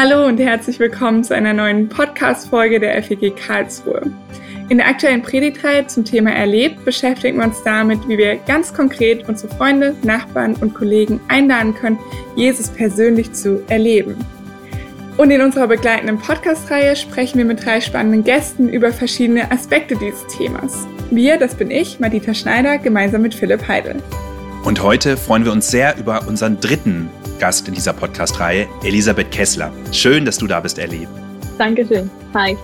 Hallo und herzlich willkommen zu einer neuen Podcast-Folge der FEG Karlsruhe. In der aktuellen Predigtreihe zum Thema Erlebt beschäftigen wir uns damit, wie wir ganz konkret unsere Freunde, Nachbarn und Kollegen einladen können, Jesus persönlich zu erleben. Und in unserer begleitenden Podcast-Reihe sprechen wir mit drei spannenden Gästen über verschiedene Aspekte dieses Themas. Wir, das bin ich, Madita Schneider, gemeinsam mit Philipp Heidel. Und heute freuen wir uns sehr über unseren dritten Gast in dieser Podcast-Reihe, Elisabeth Kessler. Schön, dass du da bist, Elli. Dankeschön. Hi.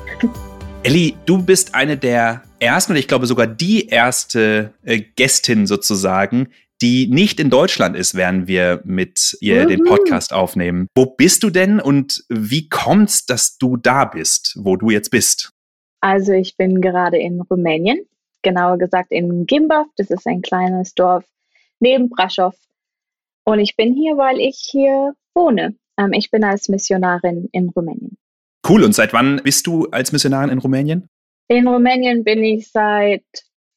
Elli, du bist eine der ersten und ich glaube sogar die erste äh, Gästin sozusagen, die nicht in Deutschland ist, während wir mit ihr mhm. den Podcast aufnehmen. Wo bist du denn und wie kommt's, dass du da bist, wo du jetzt bist? Also ich bin gerade in Rumänien, genauer gesagt in Gimbaf. Das ist ein kleines Dorf neben Brasov und ich bin hier, weil ich hier wohne. Ähm, ich bin als Missionarin in Rumänien. Cool. Und seit wann bist du als Missionarin in Rumänien? In Rumänien bin ich seit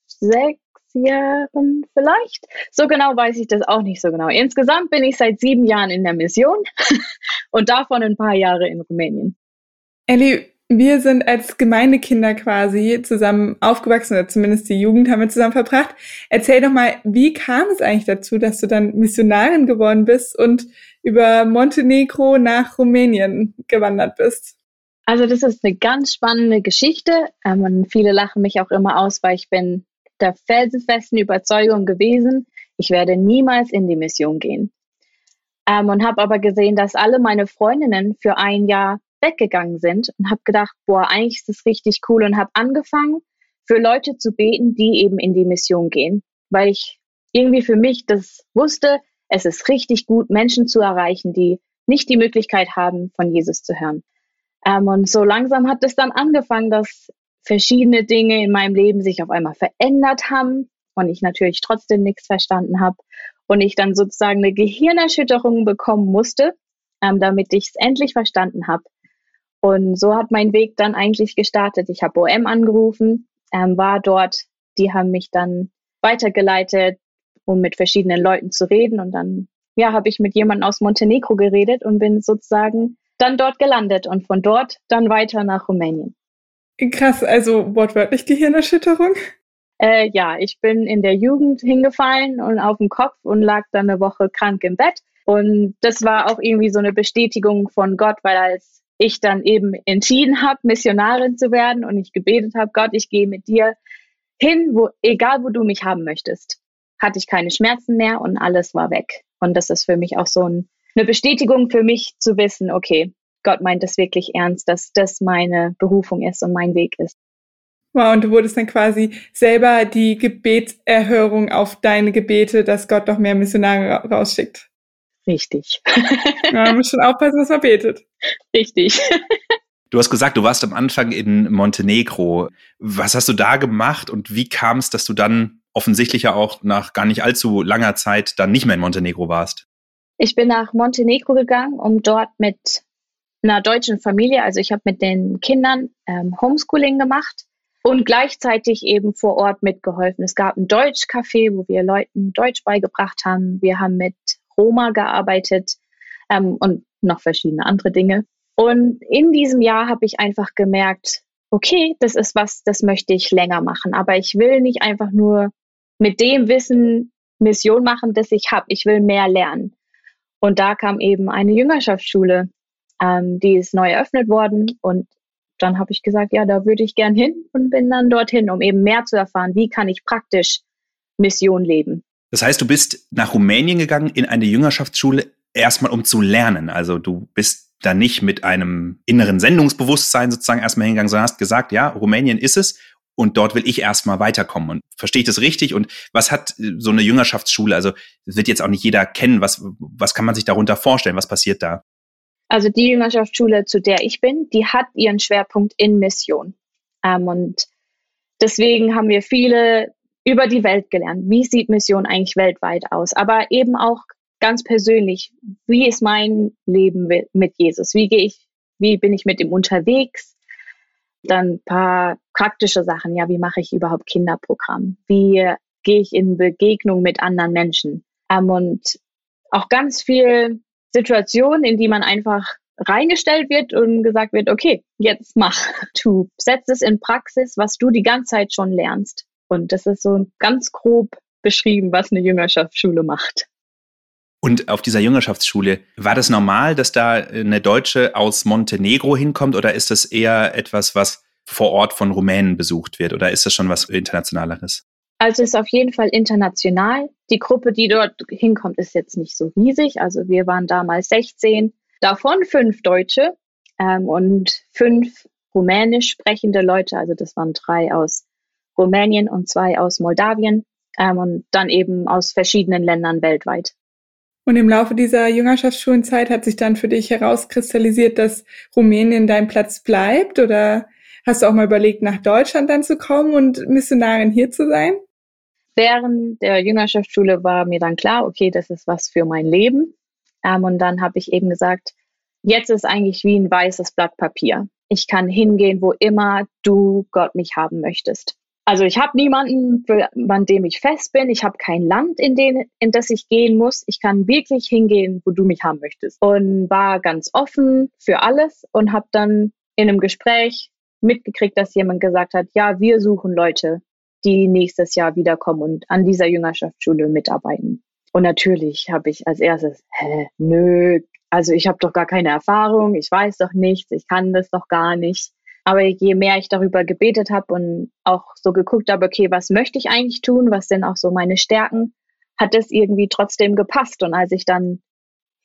sechs Jahren vielleicht. So genau weiß ich das auch nicht so genau. Insgesamt bin ich seit sieben Jahren in der Mission und davon ein paar Jahre in Rumänien. Ellie, wir sind als Gemeindekinder quasi zusammen aufgewachsen, oder zumindest die Jugend haben wir zusammen verbracht. Erzähl doch mal, wie kam es eigentlich dazu, dass du dann Missionarin geworden bist und über Montenegro nach Rumänien gewandert bist? Also das ist eine ganz spannende Geschichte ähm, und viele lachen mich auch immer aus, weil ich bin der felsenfesten Überzeugung gewesen, ich werde niemals in die Mission gehen. Ähm, und habe aber gesehen, dass alle meine Freundinnen für ein Jahr weggegangen sind und habe gedacht, boah, eigentlich ist das richtig cool und habe angefangen, für Leute zu beten, die eben in die Mission gehen, weil ich irgendwie für mich das wusste, es ist richtig gut, Menschen zu erreichen, die nicht die Möglichkeit haben, von Jesus zu hören. Ähm, und so langsam hat es dann angefangen, dass verschiedene Dinge in meinem Leben sich auf einmal verändert haben und ich natürlich trotzdem nichts verstanden habe und ich dann sozusagen eine Gehirnerschütterung bekommen musste, ähm, damit ich es endlich verstanden habe, und so hat mein Weg dann eigentlich gestartet. Ich habe OM angerufen, ähm, war dort, die haben mich dann weitergeleitet, um mit verschiedenen Leuten zu reden. Und dann, ja, habe ich mit jemandem aus Montenegro geredet und bin sozusagen dann dort gelandet und von dort dann weiter nach Rumänien. Krass, also wortwörtlich Gehirnerschütterung? Äh, ja, ich bin in der Jugend hingefallen und auf dem Kopf und lag dann eine Woche krank im Bett. Und das war auch irgendwie so eine Bestätigung von Gott, weil als ich dann eben entschieden habe, Missionarin zu werden und ich gebetet habe, Gott, ich gehe mit dir hin, wo, egal wo du mich haben möchtest, hatte ich keine Schmerzen mehr und alles war weg. Und das ist für mich auch so ein, eine Bestätigung für mich zu wissen, okay, Gott meint das wirklich ernst, dass das meine Berufung ist und mein Weg ist. Wow, und du wurdest dann quasi selber die Gebetserhörung auf deine Gebete, dass Gott doch mehr Missionare rausschickt. Richtig. ja, man muss schon aufpassen, was man betet. Richtig. Du hast gesagt, du warst am Anfang in Montenegro. Was hast du da gemacht und wie kam es, dass du dann offensichtlich ja auch nach gar nicht allzu langer Zeit dann nicht mehr in Montenegro warst? Ich bin nach Montenegro gegangen, um dort mit einer deutschen Familie, also ich habe mit den Kindern ähm, Homeschooling gemacht und gleichzeitig eben vor Ort mitgeholfen. Es gab ein Deutschcafé, wo wir Leuten Deutsch beigebracht haben. Wir haben mit Roma gearbeitet ähm, und noch verschiedene andere Dinge. Und in diesem Jahr habe ich einfach gemerkt, okay, das ist was, das möchte ich länger machen. Aber ich will nicht einfach nur mit dem Wissen Mission machen, das ich habe. Ich will mehr lernen. Und da kam eben eine Jüngerschaftsschule, ähm, die ist neu eröffnet worden. Und dann habe ich gesagt, ja, da würde ich gern hin und bin dann dorthin, um eben mehr zu erfahren, wie kann ich praktisch Mission leben. Das heißt, du bist nach Rumänien gegangen in eine Jüngerschaftsschule erstmal um zu lernen. Also du bist da nicht mit einem inneren Sendungsbewusstsein sozusagen erstmal hingegangen, sondern hast gesagt, ja, Rumänien ist es und dort will ich erstmal weiterkommen. Und verstehe ich das richtig? Und was hat so eine Jüngerschaftsschule? Also das wird jetzt auch nicht jeder kennen. Was, was kann man sich darunter vorstellen? Was passiert da? Also die Jüngerschaftsschule, zu der ich bin, die hat ihren Schwerpunkt in Mission. Ähm, und deswegen haben wir viele über die Welt gelernt. Wie sieht Mission eigentlich weltweit aus? Aber eben auch ganz persönlich, wie ist mein Leben mit Jesus? Wie gehe ich, wie bin ich mit ihm unterwegs? Dann ein paar praktische Sachen. Ja, wie mache ich überhaupt Kinderprogramm? Wie gehe ich in Begegnung mit anderen Menschen? Ähm, und auch ganz viel Situationen, in die man einfach reingestellt wird und gesagt wird, okay, jetzt mach. Du setzt es in Praxis, was du die ganze Zeit schon lernst. Und das ist so ganz grob beschrieben, was eine Jüngerschaftsschule macht. Und auf dieser Jüngerschaftsschule, war das normal, dass da eine Deutsche aus Montenegro hinkommt oder ist das eher etwas, was vor Ort von Rumänen besucht wird oder ist das schon was Internationaleres? Also es ist auf jeden Fall international. Die Gruppe, die dort hinkommt, ist jetzt nicht so riesig. Also wir waren damals 16, davon fünf Deutsche ähm, und fünf rumänisch sprechende Leute. Also das waren drei aus Rumänien und zwei aus Moldawien ähm, und dann eben aus verschiedenen Ländern weltweit. Und im Laufe dieser Jüngerschaftsschulenzeit hat sich dann für dich herauskristallisiert, dass Rumänien dein Platz bleibt? Oder hast du auch mal überlegt, nach Deutschland dann zu kommen und Missionarin hier zu sein? Während der Jüngerschaftsschule war mir dann klar, okay, das ist was für mein Leben. Ähm, und dann habe ich eben gesagt, jetzt ist eigentlich wie ein weißes Blatt Papier. Ich kann hingehen, wo immer du Gott mich haben möchtest. Also ich habe niemanden, für, an dem ich fest bin. Ich habe kein Land, in, den, in das ich gehen muss. Ich kann wirklich hingehen, wo du mich haben möchtest. Und war ganz offen für alles und habe dann in einem Gespräch mitgekriegt, dass jemand gesagt hat, ja, wir suchen Leute, die nächstes Jahr wiederkommen und an dieser Jüngerschaftsschule mitarbeiten. Und natürlich habe ich als erstes, hä, nö, also ich habe doch gar keine Erfahrung, ich weiß doch nichts, ich kann das doch gar nicht. Aber je mehr ich darüber gebetet habe und auch so geguckt habe, okay, was möchte ich eigentlich tun, was sind auch so meine Stärken, hat es irgendwie trotzdem gepasst. Und als ich dann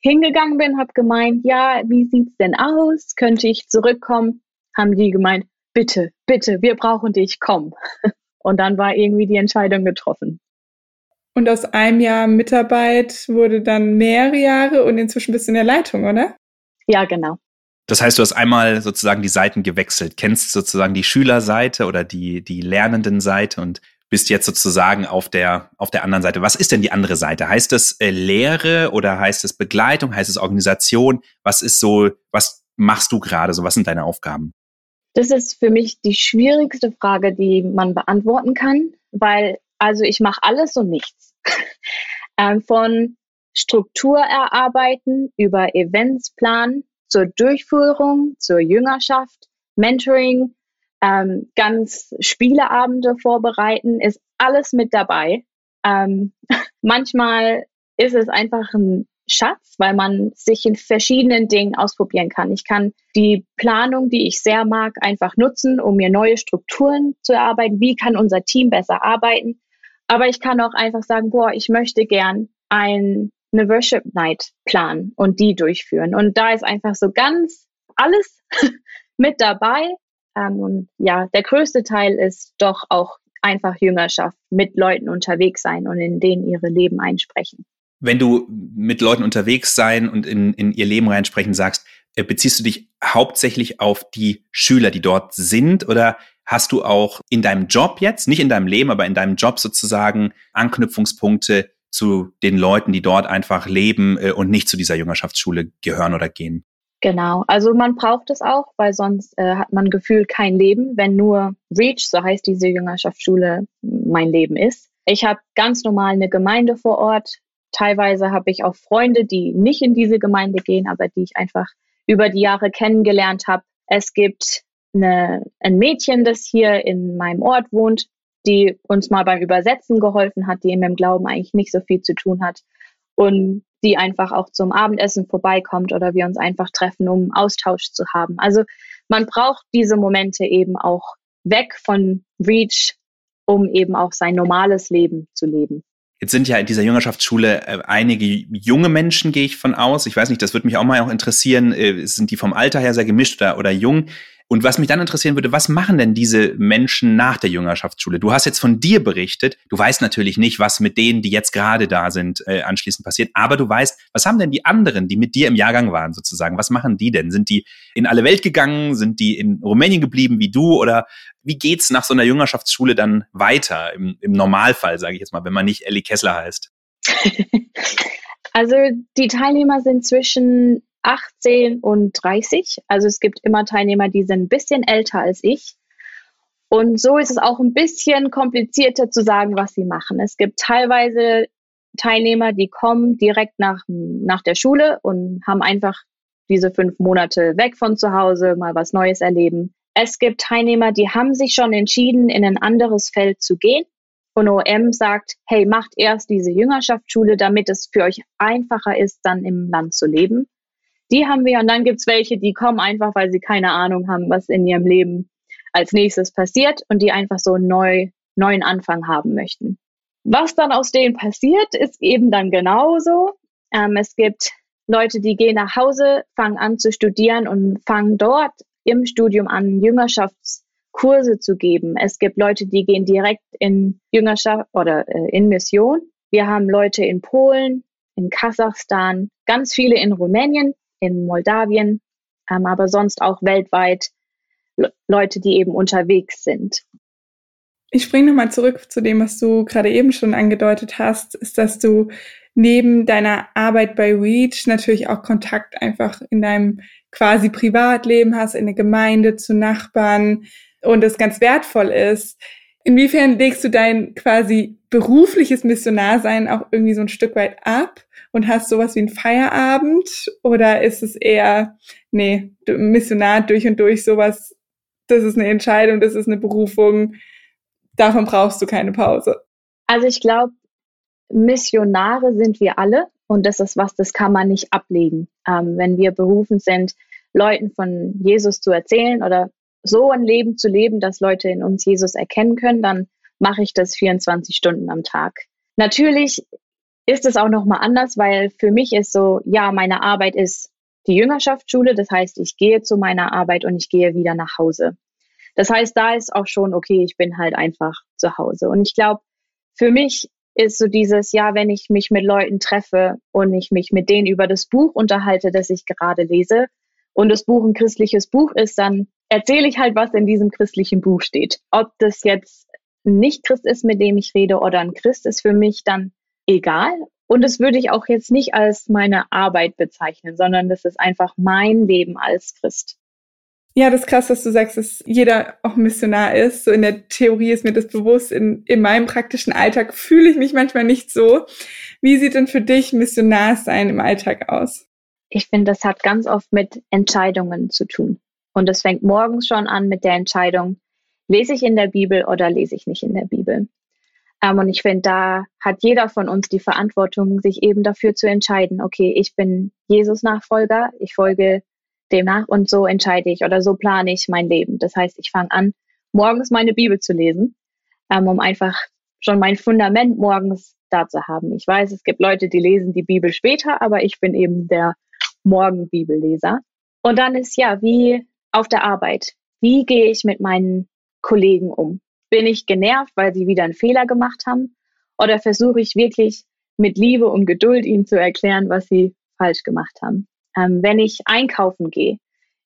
hingegangen bin, habe gemeint, ja, wie sieht's denn aus? Könnte ich zurückkommen? Haben die gemeint, bitte, bitte, wir brauchen dich, komm. Und dann war irgendwie die Entscheidung getroffen. Und aus einem Jahr Mitarbeit wurde dann mehrere Jahre und inzwischen bist du in der Leitung, oder? Ja, genau. Das heißt, du hast einmal sozusagen die Seiten gewechselt, kennst sozusagen die Schülerseite oder die, die lernenden Seite und bist jetzt sozusagen auf der, auf der anderen Seite. Was ist denn die andere Seite? Heißt das äh, Lehre oder heißt es Begleitung? Heißt es Organisation? Was ist so, was machst du gerade so? Was sind deine Aufgaben? Das ist für mich die schwierigste Frage, die man beantworten kann, weil also ich mache alles und nichts. ähm, von Struktur erarbeiten über Events planen, zur Durchführung, zur Jüngerschaft, Mentoring, ähm, ganz Spieleabende vorbereiten, ist alles mit dabei. Ähm, manchmal ist es einfach ein Schatz, weil man sich in verschiedenen Dingen ausprobieren kann. Ich kann die Planung, die ich sehr mag, einfach nutzen, um mir neue Strukturen zu erarbeiten. Wie kann unser Team besser arbeiten? Aber ich kann auch einfach sagen, boah, ich möchte gern ein, eine Worship Night planen und die durchführen. Und da ist einfach so ganz alles mit dabei. Ähm, und ja, der größte Teil ist doch auch einfach Jüngerschaft, mit Leuten unterwegs sein und in denen ihre Leben einsprechen. Wenn du mit Leuten unterwegs sein und in, in ihr Leben reinsprechen sagst, äh, beziehst du dich hauptsächlich auf die Schüler, die dort sind oder hast du auch in deinem Job jetzt, nicht in deinem Leben, aber in deinem Job sozusagen Anknüpfungspunkte zu den Leuten, die dort einfach leben äh, und nicht zu dieser Jüngerschaftsschule gehören oder gehen? Genau, also man braucht es auch, weil sonst äh, hat man gefühlt kein Leben, wenn nur Reach, so heißt diese Jüngerschaftsschule, mein Leben ist. Ich habe ganz normal eine Gemeinde vor Ort. Teilweise habe ich auch Freunde, die nicht in diese Gemeinde gehen, aber die ich einfach über die Jahre kennengelernt habe. Es gibt eine, ein Mädchen, das hier in meinem Ort wohnt, die uns mal beim Übersetzen geholfen hat, die in meinem Glauben eigentlich nicht so viel zu tun hat und die einfach auch zum Abendessen vorbeikommt oder wir uns einfach treffen, um Austausch zu haben. Also man braucht diese Momente eben auch weg von Reach, um eben auch sein normales Leben zu leben. Jetzt sind ja in dieser Jüngerschaftsschule äh, einige junge Menschen, gehe ich von aus. Ich weiß nicht, das würde mich auch mal auch interessieren. Äh, sind die vom Alter her sehr gemischt oder, oder jung? Und was mich dann interessieren würde, was machen denn diese Menschen nach der Jüngerschaftsschule? Du hast jetzt von dir berichtet. Du weißt natürlich nicht, was mit denen, die jetzt gerade da sind, äh, anschließend passiert. Aber du weißt, was haben denn die anderen, die mit dir im Jahrgang waren, sozusagen? Was machen die denn? Sind die in alle Welt gegangen? Sind die in Rumänien geblieben wie du? Oder wie geht's nach so einer Jüngerschaftsschule dann weiter? Im, im Normalfall, sage ich jetzt mal, wenn man nicht Ellie Kessler heißt. Also die Teilnehmer sind zwischen 18 und 30. Also es gibt immer Teilnehmer, die sind ein bisschen älter als ich. Und so ist es auch ein bisschen komplizierter zu sagen, was sie machen. Es gibt teilweise Teilnehmer, die kommen direkt nach, nach der Schule und haben einfach diese fünf Monate weg von zu Hause, mal was Neues erleben. Es gibt Teilnehmer, die haben sich schon entschieden, in ein anderes Feld zu gehen. Und OM sagt, hey, macht erst diese Jüngerschaftsschule, damit es für euch einfacher ist, dann im Land zu leben. Die haben wir und dann gibt es welche, die kommen einfach, weil sie keine Ahnung haben, was in ihrem Leben als nächstes passiert und die einfach so einen neu, neuen Anfang haben möchten. Was dann aus denen passiert, ist eben dann genauso. Ähm, es gibt Leute, die gehen nach Hause, fangen an zu studieren und fangen dort im Studium an, Jüngerschaftskurse zu geben. Es gibt Leute, die gehen direkt in Jüngerschaft oder äh, in Mission. Wir haben Leute in Polen, in Kasachstan, ganz viele in Rumänien, in Moldawien, ähm, aber sonst auch weltweit Leute, die eben unterwegs sind. Ich springe nochmal zurück zu dem, was du gerade eben schon angedeutet hast, ist, dass du neben deiner Arbeit bei REACH natürlich auch Kontakt einfach in deinem quasi Privatleben hast, in der Gemeinde, zu Nachbarn und es ganz wertvoll ist. Inwiefern legst du dein quasi berufliches Missionarsein auch irgendwie so ein Stück weit ab und hast sowas wie einen Feierabend? Oder ist es eher, nee, Missionar durch und durch sowas, das ist eine Entscheidung, das ist eine Berufung, davon brauchst du keine Pause. Also ich glaube, Missionare sind wir alle und das ist was, das kann man nicht ablegen. Ähm, wenn wir berufen sind, Leuten von Jesus zu erzählen oder so ein Leben zu leben, dass Leute in uns Jesus erkennen können, dann mache ich das 24 Stunden am Tag. Natürlich ist es auch nochmal anders, weil für mich ist so, ja, meine Arbeit ist die Jüngerschaftsschule, das heißt, ich gehe zu meiner Arbeit und ich gehe wieder nach Hause. Das heißt, da ist auch schon, okay, ich bin halt einfach zu Hause. Und ich glaube, für mich ist so dieses, ja, wenn ich mich mit Leuten treffe und ich mich mit denen über das Buch unterhalte, das ich gerade lese, und das Buch ein christliches Buch ist, dann erzähle ich halt, was in diesem christlichen Buch steht. Ob das jetzt ein Nicht-Christ ist, mit dem ich rede, oder ein Christ, ist für mich dann egal. Und das würde ich auch jetzt nicht als meine Arbeit bezeichnen, sondern das ist einfach mein Leben als Christ. Ja, das ist krass, dass du sagst, dass jeder auch Missionar ist. So in der Theorie ist mir das bewusst. In, in meinem praktischen Alltag fühle ich mich manchmal nicht so. Wie sieht denn für dich Missionar sein im Alltag aus? Ich finde, das hat ganz oft mit Entscheidungen zu tun. Und es fängt morgens schon an mit der Entscheidung, lese ich in der Bibel oder lese ich nicht in der Bibel. Ähm, und ich finde, da hat jeder von uns die Verantwortung, sich eben dafür zu entscheiden, okay, ich bin Jesus-Nachfolger, ich folge demnach und so entscheide ich oder so plane ich mein Leben. Das heißt, ich fange an, morgens meine Bibel zu lesen, ähm, um einfach schon mein Fundament morgens da zu haben. Ich weiß, es gibt Leute, die lesen die Bibel später, aber ich bin eben der Morgenbibelleser. Und dann ist ja, wie auf der Arbeit, wie gehe ich mit meinen Kollegen um? Bin ich genervt, weil sie wieder einen Fehler gemacht haben? Oder versuche ich wirklich mit Liebe und Geduld ihnen zu erklären, was sie falsch gemacht haben? Ähm, wenn ich einkaufen gehe,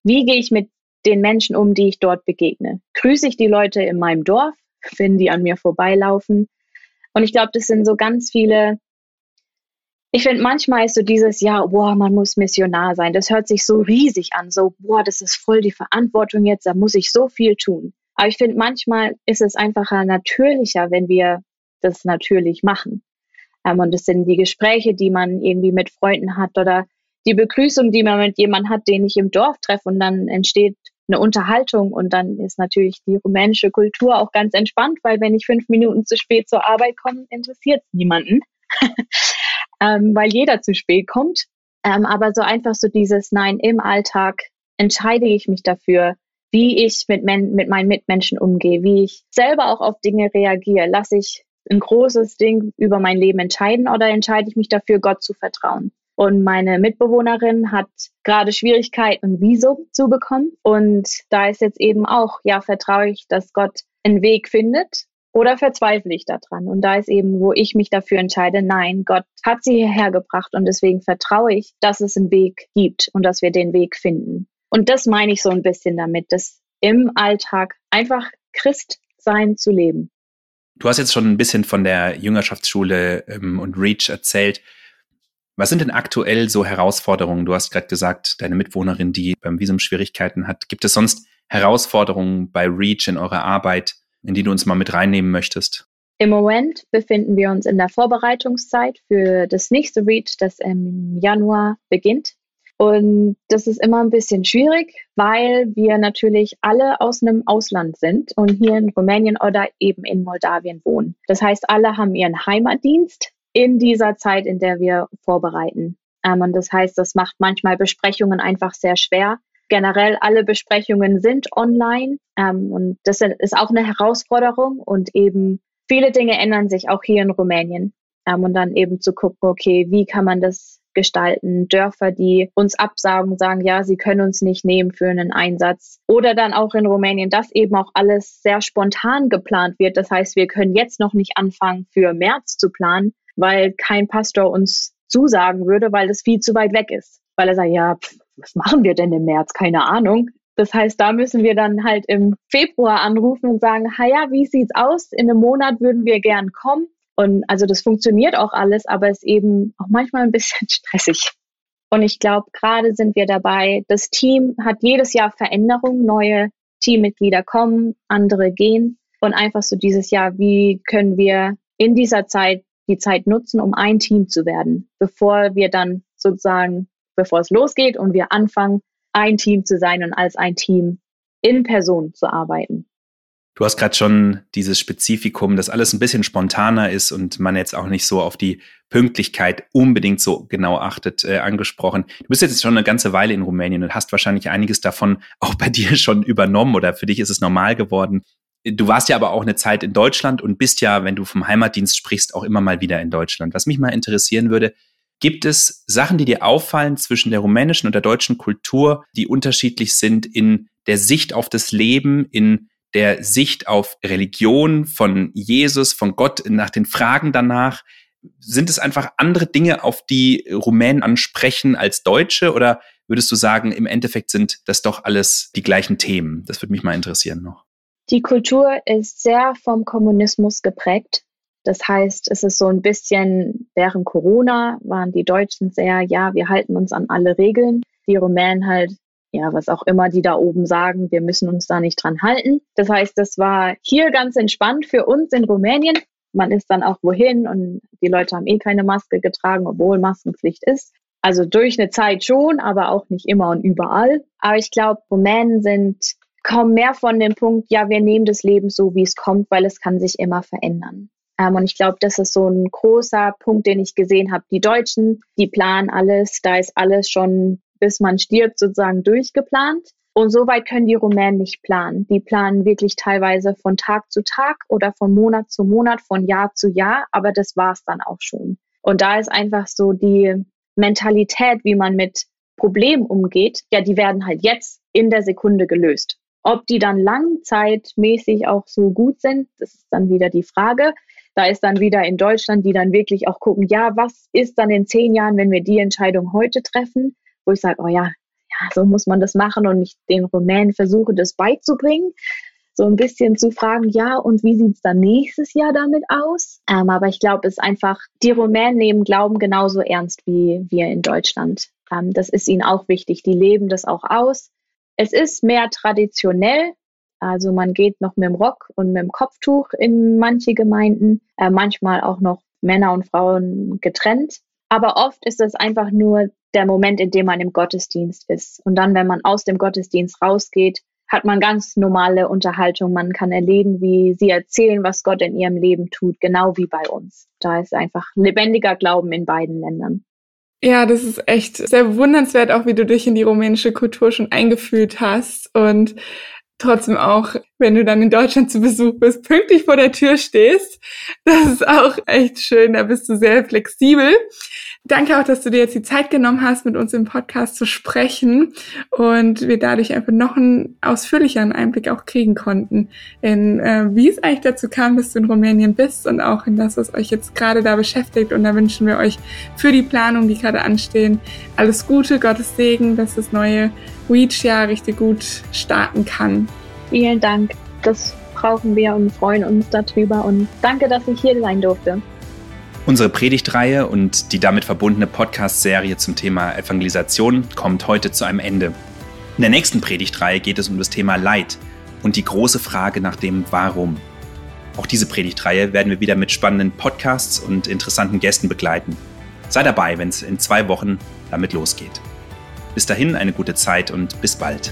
wie gehe ich mit den Menschen um, die ich dort begegne? Grüße ich die Leute in meinem Dorf, wenn die an mir vorbeilaufen? Und ich glaube, das sind so ganz viele. Ich finde, manchmal ist so dieses, ja, boah, man muss Missionar sein. Das hört sich so riesig an, so, boah, das ist voll die Verantwortung jetzt, da muss ich so viel tun. Aber ich finde, manchmal ist es einfacher natürlicher, wenn wir das natürlich machen. Ähm, und das sind die Gespräche, die man irgendwie mit Freunden hat oder die Begrüßung, die man mit jemandem hat, den ich im Dorf treffe und dann entsteht eine Unterhaltung und dann ist natürlich die rumänische Kultur auch ganz entspannt, weil wenn ich fünf Minuten zu spät zur Arbeit komme, interessiert es niemanden, ähm, weil jeder zu spät kommt. Ähm, aber so einfach so dieses Nein im Alltag entscheide ich mich dafür, wie ich mit, mit meinen Mitmenschen umgehe, wie ich selber auch auf Dinge reagiere. Lasse ich ein großes Ding über mein Leben entscheiden oder entscheide ich mich dafür, Gott zu vertrauen? Und meine Mitbewohnerin hat gerade Schwierigkeiten, ein Visum zu bekommen. Und da ist jetzt eben auch, ja, vertraue ich, dass Gott einen Weg findet oder verzweifle ich daran? Und da ist eben, wo ich mich dafür entscheide, nein, Gott hat sie hierher gebracht und deswegen vertraue ich, dass es einen Weg gibt und dass wir den Weg finden. Und das meine ich so ein bisschen damit, das im Alltag einfach Christ sein zu leben. Du hast jetzt schon ein bisschen von der Jüngerschaftsschule ähm, und Reach erzählt. Was sind denn aktuell so Herausforderungen? Du hast gerade gesagt, deine Mitwohnerin, die beim Visum Schwierigkeiten hat. Gibt es sonst Herausforderungen bei Reach in eurer Arbeit, in die du uns mal mit reinnehmen möchtest? Im Moment befinden wir uns in der Vorbereitungszeit für das nächste Reach, das im Januar beginnt. Und das ist immer ein bisschen schwierig, weil wir natürlich alle aus einem Ausland sind und hier in Rumänien oder eben in Moldawien wohnen. Das heißt, alle haben ihren Heimatdienst in dieser Zeit, in der wir vorbereiten. Ähm, und das heißt, das macht manchmal Besprechungen einfach sehr schwer. Generell alle Besprechungen sind online ähm, und das ist auch eine Herausforderung und eben viele Dinge ändern sich auch hier in Rumänien. Ähm, und dann eben zu gucken, okay, wie kann man das gestalten, Dörfer, die uns absagen, sagen, ja, sie können uns nicht nehmen für einen Einsatz. Oder dann auch in Rumänien, dass eben auch alles sehr spontan geplant wird. Das heißt, wir können jetzt noch nicht anfangen, für März zu planen, weil kein Pastor uns zusagen würde, weil das viel zu weit weg ist. Weil er sagt, ja, pff, was machen wir denn im März? Keine Ahnung. Das heißt, da müssen wir dann halt im Februar anrufen und sagen, ja, wie sieht's aus? In einem Monat würden wir gern kommen. Und also das funktioniert auch alles, aber ist eben auch manchmal ein bisschen stressig. Und ich glaube, gerade sind wir dabei, das Team hat jedes Jahr Veränderungen, neue Teammitglieder kommen, andere gehen. Und einfach so dieses Jahr, wie können wir in dieser Zeit die Zeit nutzen, um ein Team zu werden, bevor wir dann sozusagen, bevor es losgeht und wir anfangen, ein Team zu sein und als ein Team in Person zu arbeiten. Du hast gerade schon dieses Spezifikum, dass alles ein bisschen spontaner ist und man jetzt auch nicht so auf die Pünktlichkeit unbedingt so genau achtet, äh, angesprochen. Du bist jetzt schon eine ganze Weile in Rumänien und hast wahrscheinlich einiges davon auch bei dir schon übernommen oder für dich ist es normal geworden. Du warst ja aber auch eine Zeit in Deutschland und bist ja, wenn du vom Heimatdienst sprichst, auch immer mal wieder in Deutschland. Was mich mal interessieren würde, gibt es Sachen, die dir auffallen zwischen der rumänischen und der deutschen Kultur, die unterschiedlich sind in der Sicht auf das Leben, in der Sicht auf Religion von Jesus, von Gott, nach den Fragen danach? Sind es einfach andere Dinge, auf die Rumänen ansprechen als Deutsche? Oder würdest du sagen, im Endeffekt sind das doch alles die gleichen Themen? Das würde mich mal interessieren noch. Die Kultur ist sehr vom Kommunismus geprägt. Das heißt, es ist so ein bisschen während Corona waren die Deutschen sehr, ja, wir halten uns an alle Regeln. Die Rumänen halt ja, was auch immer die da oben sagen, wir müssen uns da nicht dran halten. Das heißt, das war hier ganz entspannt für uns in Rumänien. Man ist dann auch wohin und die Leute haben eh keine Maske getragen, obwohl Maskenpflicht ist. Also durch eine Zeit schon, aber auch nicht immer und überall. Aber ich glaube, Rumänen sind kaum mehr von dem Punkt, ja, wir nehmen das Leben so, wie es kommt, weil es kann sich immer verändern. Ähm, und ich glaube, das ist so ein großer Punkt, den ich gesehen habe. Die Deutschen, die planen alles, da ist alles schon bis man stirbt, sozusagen durchgeplant. Und so weit können die Rumänen nicht planen. Die planen wirklich teilweise von Tag zu Tag oder von Monat zu Monat, von Jahr zu Jahr, aber das war's dann auch schon. Und da ist einfach so die Mentalität, wie man mit Problemen umgeht, ja, die werden halt jetzt in der Sekunde gelöst. Ob die dann langzeitmäßig auch so gut sind, das ist dann wieder die Frage. Da ist dann wieder in Deutschland, die dann wirklich auch gucken, ja, was ist dann in zehn Jahren, wenn wir die Entscheidung heute treffen? wo ich sage, oh ja, ja, so muss man das machen und ich den Rumänen versuche, das beizubringen. So ein bisschen zu fragen, ja, und wie sieht es dann nächstes Jahr damit aus? Ähm, aber ich glaube, es ist einfach, die Rumänen nehmen Glauben genauso ernst wie wir in Deutschland. Ähm, das ist ihnen auch wichtig. Die leben das auch aus. Es ist mehr traditionell. Also man geht noch mit dem Rock und mit dem Kopftuch in manche Gemeinden, äh, manchmal auch noch Männer und Frauen getrennt. Aber oft ist es einfach nur der Moment, in dem man im Gottesdienst ist. Und dann, wenn man aus dem Gottesdienst rausgeht, hat man ganz normale Unterhaltung. Man kann erleben, wie sie erzählen, was Gott in ihrem Leben tut, genau wie bei uns. Da ist einfach lebendiger Glauben in beiden Ländern. Ja, das ist echt sehr bewundernswert, auch wie du dich in die rumänische Kultur schon eingefühlt hast und trotzdem auch, wenn du dann in Deutschland zu Besuch bist, pünktlich vor der Tür stehst. Das ist auch echt schön, da bist du sehr flexibel. Danke auch, dass du dir jetzt die Zeit genommen hast, mit uns im Podcast zu sprechen und wir dadurch einfach noch einen ausführlicheren Einblick auch kriegen konnten in äh, wie es eigentlich dazu kam, dass du in Rumänien bist und auch in das, was euch jetzt gerade da beschäftigt. Und da wünschen wir euch für die Planung, die gerade anstehen, alles Gute, Gottes Segen, dass das neue Reach-Jahr richtig gut starten kann. Vielen Dank. Das brauchen wir und freuen uns darüber und danke, dass ich hier sein durfte. Unsere Predigtreihe und die damit verbundene Podcast-Serie zum Thema Evangelisation kommt heute zu einem Ende. In der nächsten Predigtreihe geht es um das Thema Leid und die große Frage nach dem Warum. Auch diese Predigtreihe werden wir wieder mit spannenden Podcasts und interessanten Gästen begleiten. Sei dabei, wenn es in zwei Wochen damit losgeht. Bis dahin eine gute Zeit und bis bald.